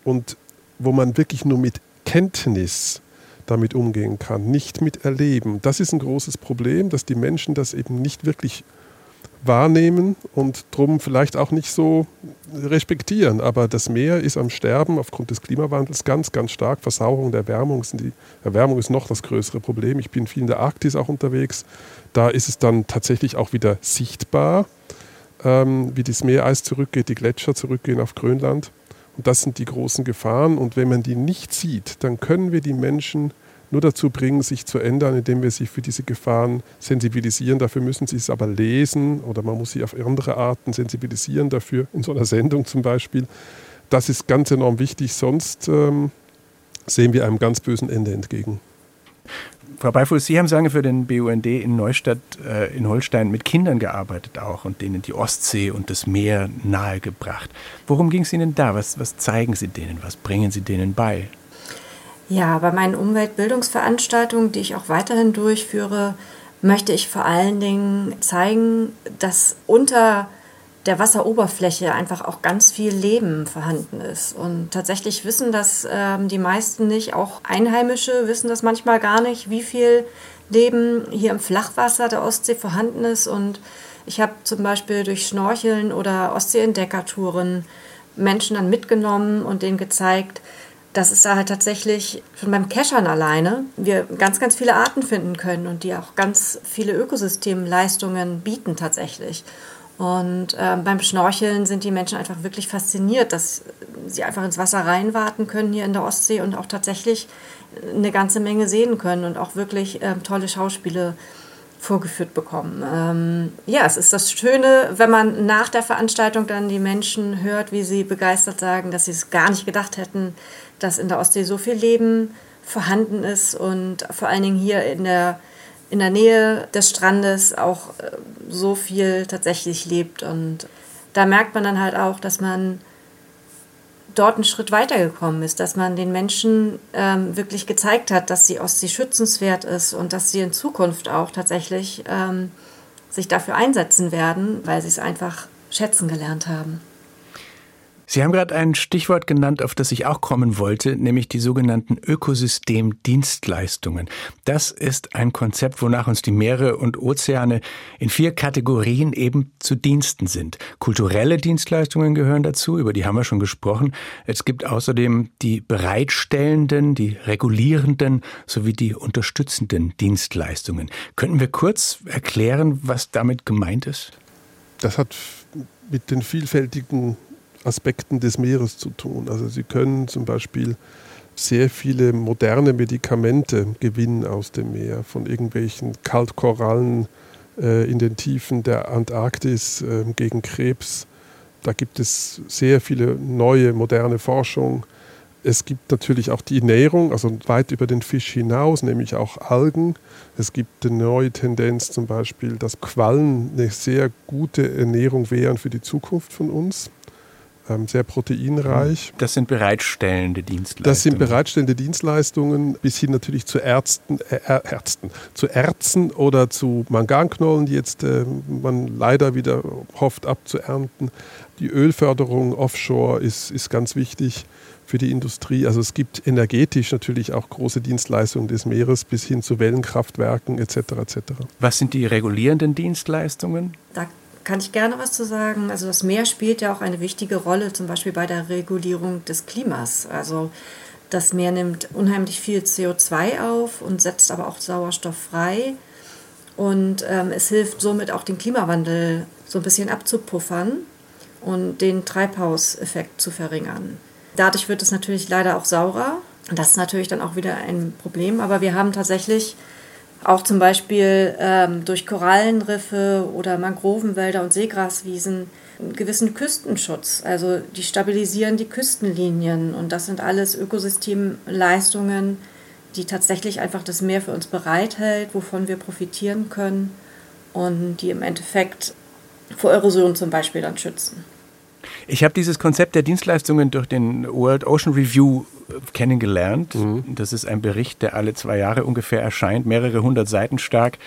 Und wo man wirklich nur mit Kenntnis damit umgehen kann, nicht mit Erleben. Das ist ein großes Problem, dass die Menschen das eben nicht wirklich wahrnehmen und drum vielleicht auch nicht so respektieren. Aber das Meer ist am Sterben aufgrund des Klimawandels ganz, ganz stark. Versauerung der Erwärmung, die Erwärmung ist noch das größere Problem. Ich bin viel in der Arktis auch unterwegs. Da ist es dann tatsächlich auch wieder sichtbar, ähm, wie das Meereis zurückgeht, die Gletscher zurückgehen auf Grönland. Und das sind die großen Gefahren. Und wenn man die nicht sieht, dann können wir die Menschen nur dazu bringen, sich zu ändern, indem wir sie für diese Gefahren sensibilisieren. Dafür müssen sie es aber lesen oder man muss sie auf andere Arten sensibilisieren dafür, in so einer Sendung zum Beispiel. Das ist ganz enorm wichtig, sonst ähm, sehen wir einem ganz bösen Ende entgegen. Frau Beifuß, Sie haben lange für den BUND in Neustadt äh, in Holstein mit Kindern gearbeitet auch und denen die Ostsee und das Meer nahegebracht. Worum ging es Ihnen da? Was, was zeigen Sie denen? Was bringen Sie denen bei? Ja, bei meinen Umweltbildungsveranstaltungen, die ich auch weiterhin durchführe, möchte ich vor allen Dingen zeigen, dass unter der Wasseroberfläche einfach auch ganz viel Leben vorhanden ist. Und tatsächlich wissen das ähm, die meisten nicht, auch Einheimische wissen das manchmal gar nicht, wie viel Leben hier im Flachwasser der Ostsee vorhanden ist. Und ich habe zum Beispiel durch Schnorcheln oder Ostseeentdeckertouren Menschen dann mitgenommen und denen gezeigt, dass es da halt tatsächlich schon beim Keschern alleine wir ganz, ganz viele Arten finden können und die auch ganz viele Ökosystemleistungen bieten tatsächlich. Und äh, beim Schnorcheln sind die Menschen einfach wirklich fasziniert, dass sie einfach ins Wasser reinwarten können hier in der Ostsee und auch tatsächlich eine ganze Menge sehen können und auch wirklich äh, tolle Schauspiele vorgeführt bekommen. Ähm, ja, es ist das Schöne, wenn man nach der Veranstaltung dann die Menschen hört, wie sie begeistert sagen, dass sie es gar nicht gedacht hätten, dass in der Ostsee so viel Leben vorhanden ist und vor allen Dingen hier in der, in der Nähe des Strandes auch äh, so viel tatsächlich lebt. Und da merkt man dann halt auch, dass man dort einen Schritt weitergekommen ist, dass man den Menschen ähm, wirklich gezeigt hat, dass die Ostsee schützenswert ist und dass sie in Zukunft auch tatsächlich ähm, sich dafür einsetzen werden, weil sie es einfach schätzen gelernt haben. Sie haben gerade ein Stichwort genannt, auf das ich auch kommen wollte, nämlich die sogenannten Ökosystemdienstleistungen. Das ist ein Konzept, wonach uns die Meere und Ozeane in vier Kategorien eben zu Diensten sind. Kulturelle Dienstleistungen gehören dazu, über die haben wir schon gesprochen. Es gibt außerdem die bereitstellenden, die regulierenden sowie die unterstützenden Dienstleistungen. Könnten wir kurz erklären, was damit gemeint ist? Das hat mit den vielfältigen Aspekten des Meeres zu tun. Also Sie können zum Beispiel sehr viele moderne Medikamente gewinnen aus dem Meer, von irgendwelchen Kaltkorallen äh, in den Tiefen der Antarktis äh, gegen Krebs. Da gibt es sehr viele neue, moderne Forschung. Es gibt natürlich auch die Ernährung, also weit über den Fisch hinaus, nämlich auch Algen. Es gibt eine neue Tendenz zum Beispiel, dass Quallen eine sehr gute Ernährung wären für die Zukunft von uns. Ähm, sehr proteinreich. Das sind bereitstellende Dienstleistungen. Das sind bereitstellende Dienstleistungen bis hin natürlich zu Ärzten, äh, Ärzten, zu Erzen oder zu Manganknollen, die jetzt äh, man leider wieder hofft abzuernten. Die Ölförderung offshore ist, ist ganz wichtig für die Industrie. Also es gibt energetisch natürlich auch große Dienstleistungen des Meeres bis hin zu Wellenkraftwerken etc. etc. Was sind die regulierenden Dienstleistungen? Da kann ich gerne was zu sagen. Also das Meer spielt ja auch eine wichtige Rolle, zum Beispiel bei der Regulierung des Klimas. Also das Meer nimmt unheimlich viel CO2 auf und setzt aber auch Sauerstoff frei. Und ähm, es hilft somit auch den Klimawandel so ein bisschen abzupuffern und den Treibhauseffekt zu verringern. Dadurch wird es natürlich leider auch saurer. Das ist natürlich dann auch wieder ein Problem. Aber wir haben tatsächlich auch zum Beispiel ähm, durch Korallenriffe oder Mangrovenwälder und Seegraswiesen einen gewissen Küstenschutz. Also die stabilisieren die Küstenlinien und das sind alles Ökosystemleistungen, die tatsächlich einfach das Meer für uns bereithält, wovon wir profitieren können und die im Endeffekt vor Erosion zum Beispiel dann schützen. Ich habe dieses Konzept der Dienstleistungen durch den World Ocean Review kennengelernt. Mhm. Das ist ein Bericht, der alle zwei Jahre ungefähr erscheint, mehrere hundert Seiten stark,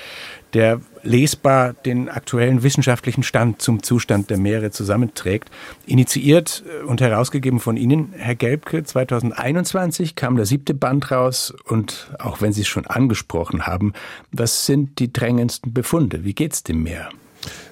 der lesbar den aktuellen wissenschaftlichen Stand zum Zustand der Meere zusammenträgt. Initiiert und herausgegeben von Ihnen, Herr Gelbke, 2021 kam der siebte Band raus und auch wenn Sie es schon angesprochen haben, was sind die drängendsten Befunde? Wie geht es dem Meer?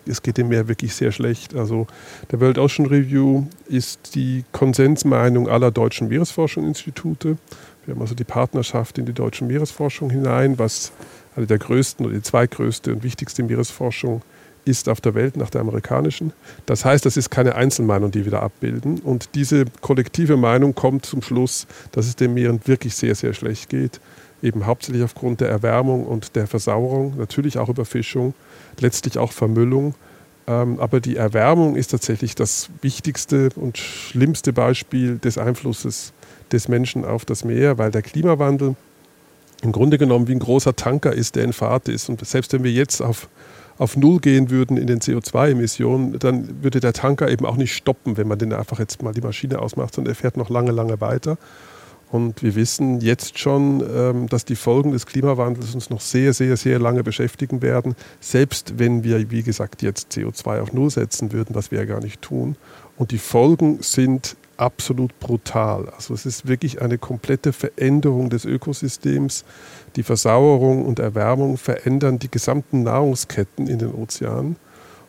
Es geht dem Meer wirklich sehr schlecht. Also der World Ocean Review ist die Konsensmeinung aller deutschen Meeresforschungsinstitute. Wir haben also die Partnerschaft in die deutsche Meeresforschung hinein, was eine der größten oder die zweitgrößte und wichtigste Meeresforschung ist auf der Welt nach der amerikanischen. Das heißt, das ist keine Einzelmeinung, die wir da abbilden. Und diese kollektive Meinung kommt zum Schluss, dass es den Meeren wirklich sehr, sehr schlecht geht. Eben hauptsächlich aufgrund der Erwärmung und der Versauerung, natürlich auch Überfischung letztlich auch Vermüllung. Ähm, aber die Erwärmung ist tatsächlich das wichtigste und schlimmste Beispiel des Einflusses des Menschen auf das Meer, weil der Klimawandel im Grunde genommen wie ein großer Tanker ist, der in Fahrt ist. Und selbst wenn wir jetzt auf, auf Null gehen würden in den CO2-Emissionen, dann würde der Tanker eben auch nicht stoppen, wenn man den einfach jetzt mal die Maschine ausmacht, sondern er fährt noch lange, lange weiter. Und wir wissen jetzt schon, ähm, dass die Folgen des Klimawandels uns noch sehr, sehr, sehr lange beschäftigen werden, selbst wenn wir, wie gesagt, jetzt CO2 auf Null setzen würden, was wir ja gar nicht tun. Und die Folgen sind absolut brutal. Also es ist wirklich eine komplette Veränderung des Ökosystems. Die Versauerung und Erwärmung verändern die gesamten Nahrungsketten in den Ozeanen.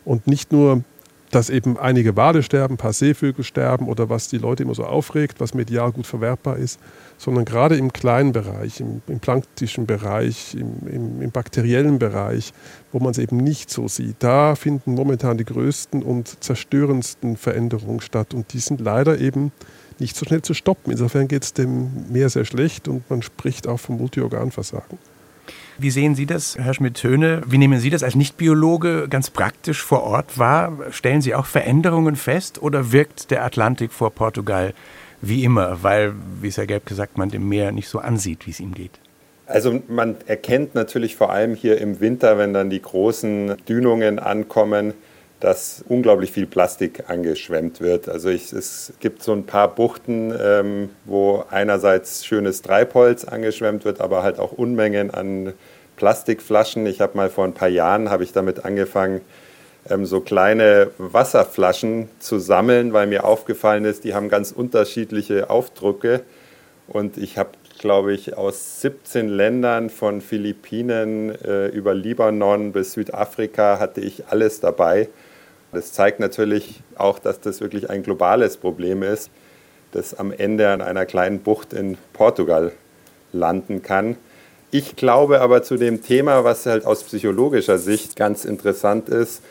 Und nicht nur dass eben einige Wale sterben, ein paar Seevögel sterben oder was die Leute immer so aufregt, was medial gut verwertbar ist, sondern gerade im kleinen Bereich, im, im planktischen Bereich, im, im, im, bakteriellen Bereich, wo man es eben nicht so sieht, da finden momentan die größten und zerstörendsten Veränderungen statt und die sind leider eben nicht so schnell zu stoppen. Insofern geht es dem Meer sehr schlecht und man spricht auch vom Multiorganversagen. Wie sehen Sie das, Herr Schmidt-Töne? Wie nehmen Sie das als Nichtbiologe ganz praktisch vor Ort wahr? Stellen Sie auch Veränderungen fest oder wirkt der Atlantik vor Portugal wie immer, weil, wie es Herr Gelb gesagt, man dem Meer nicht so ansieht, wie es ihm geht? Also man erkennt natürlich vor allem hier im Winter, wenn dann die großen Dünungen ankommen, dass unglaublich viel Plastik angeschwemmt wird. Also ich, es gibt so ein paar Buchten, ähm, wo einerseits schönes Treibholz angeschwemmt wird, aber halt auch Unmengen an Plastikflaschen. Ich habe mal vor ein paar Jahren habe ich damit angefangen, ähm, so kleine Wasserflaschen zu sammeln, weil mir aufgefallen ist, die haben ganz unterschiedliche Aufdrucke. Und ich habe, glaube ich, aus 17 Ländern von Philippinen äh, über Libanon bis Südafrika hatte ich alles dabei. Das zeigt natürlich auch, dass das wirklich ein globales Problem ist, das am Ende an einer kleinen Bucht in Portugal landen kann. Ich glaube aber zu dem Thema, was halt aus psychologischer Sicht ganz interessant ist,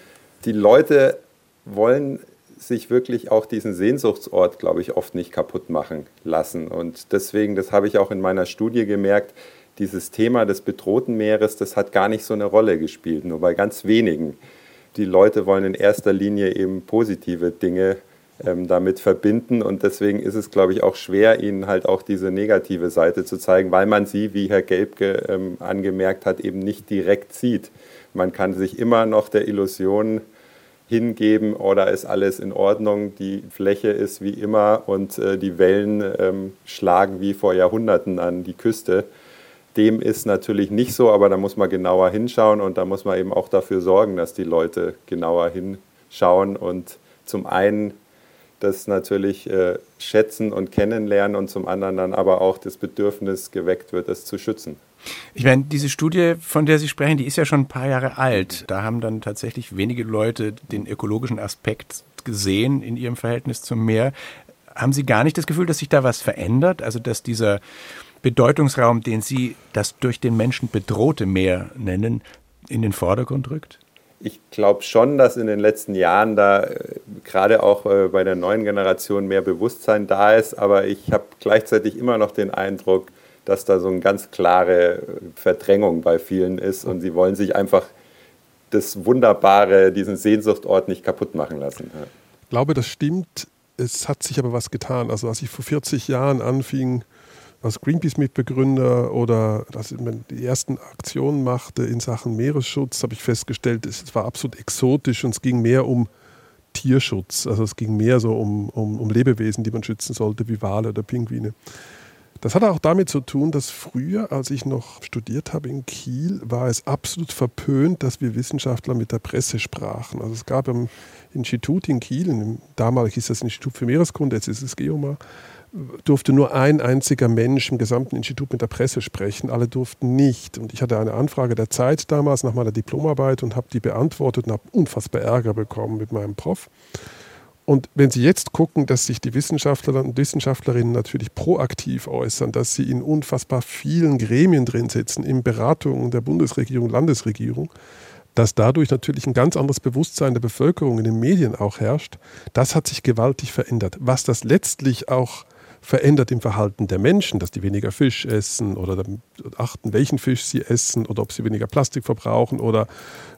die Leute wollen sich wirklich auch diesen Sehnsuchtsort, glaube ich, oft nicht kaputt machen lassen. Und deswegen, das habe ich auch in meiner Studie gemerkt, dieses Thema des bedrohten Meeres, das hat gar nicht so eine Rolle gespielt, nur bei ganz wenigen. Die Leute wollen in erster Linie eben positive Dinge ähm, damit verbinden und deswegen ist es, glaube ich, auch schwer, ihnen halt auch diese negative Seite zu zeigen, weil man sie, wie Herr Gelbke ähm, angemerkt hat, eben nicht direkt sieht. Man kann sich immer noch der Illusion hingeben oder ist alles in Ordnung, die Fläche ist wie immer und äh, die Wellen ähm, schlagen wie vor Jahrhunderten an die Küste. Dem ist natürlich nicht so, aber da muss man genauer hinschauen und da muss man eben auch dafür sorgen, dass die Leute genauer hinschauen und zum einen das natürlich äh, schätzen und kennenlernen und zum anderen dann aber auch das Bedürfnis geweckt wird, es zu schützen. Ich meine, diese Studie, von der Sie sprechen, die ist ja schon ein paar Jahre alt. Da haben dann tatsächlich wenige Leute den ökologischen Aspekt gesehen in ihrem Verhältnis zum Meer. Haben Sie gar nicht das Gefühl, dass sich da was verändert? Also, dass dieser Bedeutungsraum, den Sie das durch den Menschen bedrohte Meer nennen, in den Vordergrund rückt? Ich glaube schon, dass in den letzten Jahren da äh, gerade auch äh, bei der neuen Generation mehr Bewusstsein da ist, aber ich habe gleichzeitig immer noch den Eindruck, dass da so eine ganz klare Verdrängung bei vielen ist und sie wollen sich einfach das Wunderbare, diesen Sehnsuchtort nicht kaputt machen lassen. Ich glaube, das stimmt. Es hat sich aber was getan. Also als ich vor 40 Jahren anfing, als Greenpeace-Mitbegründer oder dass ich die ersten Aktionen machte in Sachen Meeresschutz, habe ich festgestellt, es war absolut exotisch und es ging mehr um Tierschutz. Also es ging mehr so um, um, um Lebewesen, die man schützen sollte, wie Wale oder Pinguine. Das hat auch damit zu tun, dass früher, als ich noch studiert habe in Kiel, war es absolut verpönt, dass wir Wissenschaftler mit der Presse sprachen. Also es gab im Institut in Kiel, damals hieß das Institut für Meereskunde, jetzt ist es Geomar, durfte nur ein einziger Mensch im gesamten Institut mit der Presse sprechen. Alle durften nicht. Und ich hatte eine Anfrage der Zeit damals nach meiner Diplomarbeit und habe die beantwortet und habe unfassbar Ärger bekommen mit meinem Prof. Und wenn Sie jetzt gucken, dass sich die Wissenschaftler und Wissenschaftlerinnen natürlich proaktiv äußern, dass sie in unfassbar vielen Gremien drin sitzen, in Beratungen der Bundesregierung, Landesregierung, dass dadurch natürlich ein ganz anderes Bewusstsein der Bevölkerung in den Medien auch herrscht, das hat sich gewaltig verändert. Was das letztlich auch verändert im Verhalten der Menschen, dass die weniger Fisch essen oder achten, welchen Fisch sie essen oder ob sie weniger Plastik verbrauchen oder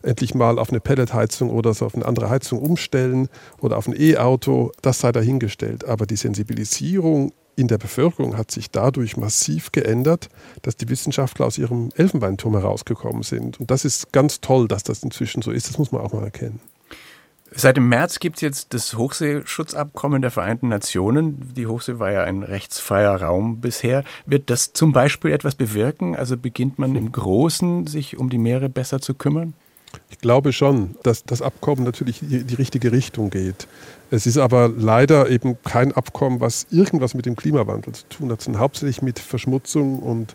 endlich mal auf eine Pelletheizung oder so auf eine andere Heizung umstellen oder auf ein E-Auto, das sei dahingestellt. Aber die Sensibilisierung in der Bevölkerung hat sich dadurch massiv geändert, dass die Wissenschaftler aus ihrem Elfenbeinturm herausgekommen sind. Und das ist ganz toll, dass das inzwischen so ist. Das muss man auch mal erkennen. Seit dem März gibt es jetzt das Hochseeschutzabkommen der Vereinten Nationen. Die Hochsee war ja ein rechtsfreier Raum bisher. Wird das zum Beispiel etwas bewirken? Also beginnt man im Großen, sich um die Meere besser zu kümmern? Ich glaube schon, dass das Abkommen natürlich in die richtige Richtung geht. Es ist aber leider eben kein Abkommen, was irgendwas mit dem Klimawandel zu tun hat, sondern hauptsächlich mit Verschmutzung und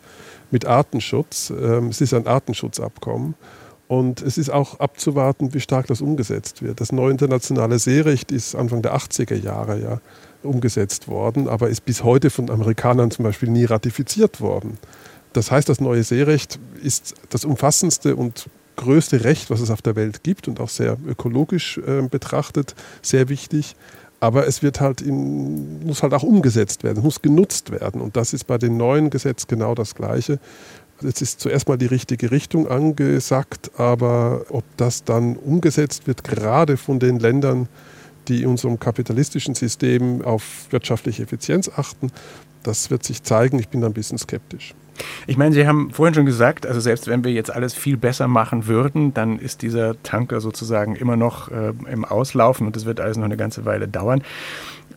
mit Artenschutz. Ähm, es ist ein Artenschutzabkommen. Und es ist auch abzuwarten, wie stark das umgesetzt wird. Das neue internationale Seerecht ist Anfang der 80er Jahre ja umgesetzt worden, aber ist bis heute von Amerikanern zum Beispiel nie ratifiziert worden. Das heißt, das neue Seerecht ist das umfassendste und größte Recht, was es auf der Welt gibt und auch sehr ökologisch äh, betrachtet, sehr wichtig. Aber es wird halt in, muss halt auch umgesetzt werden, muss genutzt werden. Und das ist bei dem neuen Gesetz genau das Gleiche. Es ist zuerst mal die richtige Richtung angesagt, aber ob das dann umgesetzt wird, gerade von den Ländern, die in unserem kapitalistischen System auf wirtschaftliche Effizienz achten, das wird sich zeigen. Ich bin da ein bisschen skeptisch. Ich meine, Sie haben vorhin schon gesagt, also selbst wenn wir jetzt alles viel besser machen würden, dann ist dieser Tanker sozusagen immer noch äh, im Auslaufen und das wird alles noch eine ganze Weile dauern.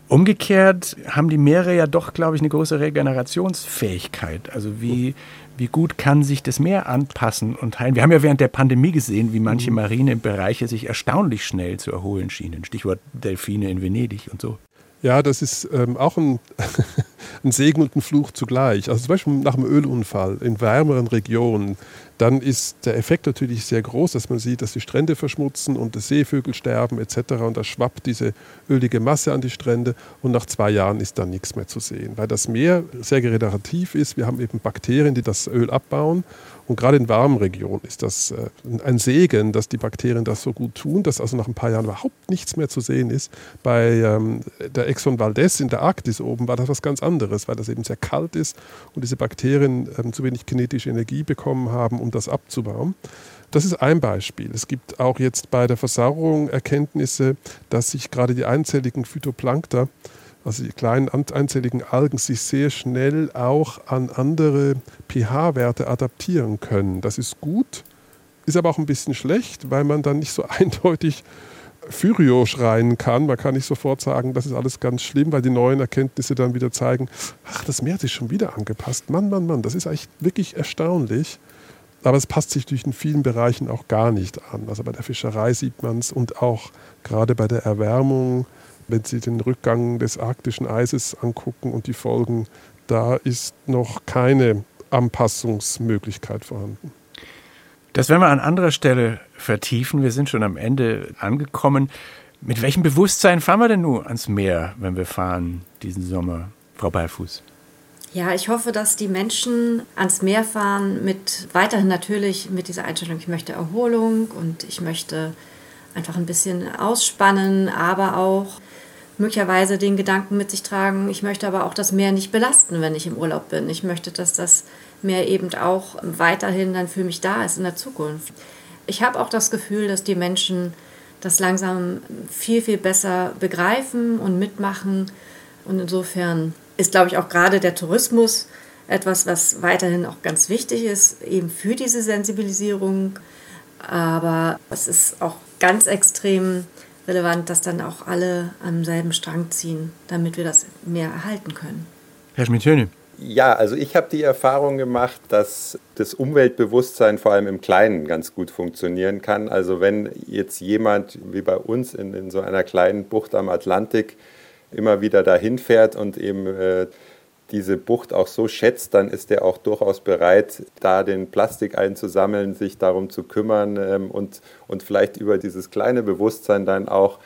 Umgekehrt haben die Meere ja doch, glaube ich, eine große Regenerationsfähigkeit. Also wie, wie gut kann sich das Meer anpassen und heilen? Wir haben ja während der Pandemie gesehen, wie manche mhm. marine Bereiche sich erstaunlich schnell zu erholen schienen. Stichwort Delfine in Venedig und so. Ja, das ist ähm, auch ein, [LAUGHS] ein Segen und ein Fluch zugleich. Also zum Beispiel nach einem Ölunfall in wärmeren Regionen, dann ist der Effekt natürlich sehr groß, dass man sieht, dass die Strände verschmutzen und die Seevögel sterben etc. Und da schwappt diese ölige Masse an die Strände und nach zwei Jahren ist dann nichts mehr zu sehen, weil das Meer sehr regenerativ ist. Wir haben eben Bakterien, die das Öl abbauen und gerade in warmen Regionen ist das äh, ein Segen, dass die Bakterien das so gut tun, dass also nach ein paar Jahren überhaupt nichts mehr zu sehen ist. Bei ähm, der Exxon Valdez in der Arktis oben war das was ganz anderes, weil das eben sehr kalt ist und diese Bakterien ähm, zu wenig kinetische Energie bekommen haben, um das abzubauen. Das ist ein Beispiel. Es gibt auch jetzt bei der Versauerung Erkenntnisse, dass sich gerade die einzelligen Phytoplankter also die kleinen einzelligen Algen, sich sehr schnell auch an andere pH-Werte adaptieren können. Das ist gut, ist aber auch ein bisschen schlecht, weil man dann nicht so [LAUGHS] eindeutig Fyrio schreien kann. Man kann nicht sofort sagen, das ist alles ganz schlimm, weil die neuen Erkenntnisse dann wieder zeigen, ach, das Meer hat sich schon wieder angepasst. Mann, Mann, Mann, das ist eigentlich wirklich erstaunlich. Aber es passt sich durch in vielen Bereichen auch gar nicht an. Also bei der Fischerei sieht man es und auch gerade bei der Erwärmung wenn Sie den Rückgang des arktischen Eises angucken und die Folgen, da ist noch keine Anpassungsmöglichkeit vorhanden. Das werden wir an anderer Stelle vertiefen. Wir sind schon am Ende angekommen. Mit welchem Bewusstsein fahren wir denn nun ans Meer, wenn wir fahren diesen Sommer, Frau Beifuß? Ja, ich hoffe, dass die Menschen ans Meer fahren mit weiterhin natürlich mit dieser Einstellung, ich möchte Erholung und ich möchte einfach ein bisschen ausspannen, aber auch möglicherweise den Gedanken mit sich tragen, ich möchte aber auch das Meer nicht belasten, wenn ich im Urlaub bin. Ich möchte, dass das Meer eben auch weiterhin dann für mich da ist in der Zukunft. Ich habe auch das Gefühl, dass die Menschen das langsam viel, viel besser begreifen und mitmachen. Und insofern ist, glaube ich, auch gerade der Tourismus etwas, was weiterhin auch ganz wichtig ist, eben für diese Sensibilisierung. Aber es ist auch ganz extrem relevant, dass dann auch alle am selben Strang ziehen, damit wir das mehr erhalten können. Herr Schmidt-Höne. Ja, also ich habe die Erfahrung gemacht, dass das Umweltbewusstsein vor allem im Kleinen ganz gut funktionieren kann. Also wenn jetzt jemand wie bei uns in, in so einer kleinen Bucht am Atlantik immer wieder dahin fährt und eben äh, diese Bucht auch so schätzt, dann ist er auch durchaus bereit, da den Plastik einzusammeln, sich darum zu kümmern ähm, und, und vielleicht über dieses kleine Bewusstsein dann auch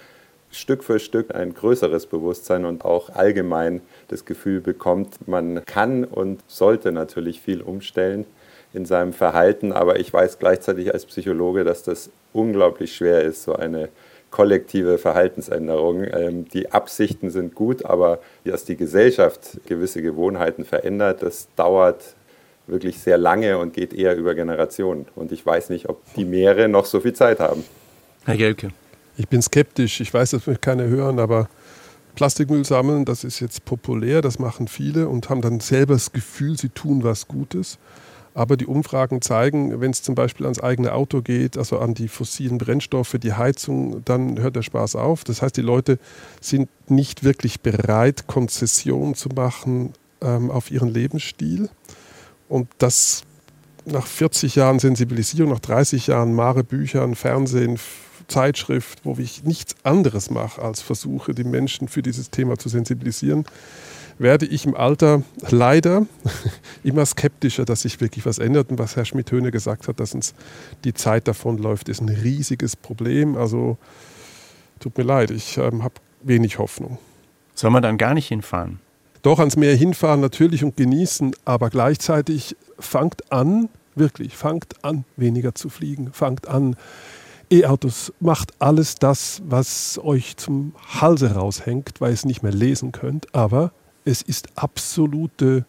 Stück für Stück ein größeres Bewusstsein und auch allgemein das Gefühl bekommt, man kann und sollte natürlich viel umstellen in seinem Verhalten, aber ich weiß gleichzeitig als Psychologe, dass das unglaublich schwer ist, so eine kollektive Verhaltensänderung. Ähm, die Absichten sind gut, aber dass die Gesellschaft gewisse Gewohnheiten verändert, das dauert wirklich sehr lange und geht eher über Generationen. Und ich weiß nicht, ob die Meere noch so viel Zeit haben. Herr Gelke. Ich bin skeptisch. Ich weiß, dass mich keine hören, aber Plastikmüll sammeln, das ist jetzt populär, das machen viele und haben dann selber das Gefühl, sie tun was Gutes. Aber die Umfragen zeigen, wenn es zum Beispiel ans eigene Auto geht, also an die fossilen Brennstoffe, die Heizung, dann hört der Spaß auf. Das heißt, die Leute sind nicht wirklich bereit, Konzessionen zu machen ähm, auf ihren Lebensstil. Und das nach 40 Jahren Sensibilisierung, nach 30 Jahren Mare Büchern, Fernsehen, Zeitschrift, wo ich nichts anderes mache, als versuche, die Menschen für dieses Thema zu sensibilisieren, werde ich im Alter leider [LAUGHS] immer skeptischer, dass sich wirklich was ändert. Und was Herr Schmidt-Höhne gesagt hat, dass uns die Zeit davonläuft, ist ein riesiges Problem. Also tut mir leid, ich ähm, habe wenig Hoffnung. Soll man dann gar nicht hinfahren? Doch ans Meer hinfahren natürlich und genießen, aber gleichzeitig fangt an, wirklich, fangt an, weniger zu fliegen, fangt an, E-Autos, macht alles das, was euch zum Halse raushängt, weil ihr es nicht mehr lesen könnt, aber es ist absolute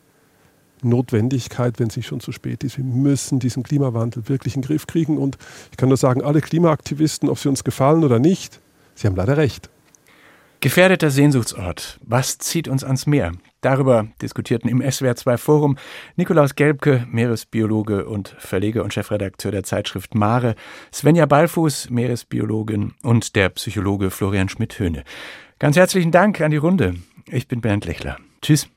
Notwendigkeit, wenn es nicht schon zu spät ist. Wir müssen diesen Klimawandel wirklich in den Griff kriegen. Und ich kann nur sagen, alle Klimaaktivisten, ob sie uns gefallen oder nicht, sie haben leider recht. Gefährdeter Sehnsuchtsort. Was zieht uns ans Meer? Darüber diskutierten im SWR2 Forum Nikolaus Gelbke, Meeresbiologe und Verleger und Chefredakteur der Zeitschrift Mare, Svenja Ballfuß, Meeresbiologin und der Psychologe Florian Schmidt-Höhne. Ganz herzlichen Dank an die Runde. Ich bin Bernd Lechler. Tschüss.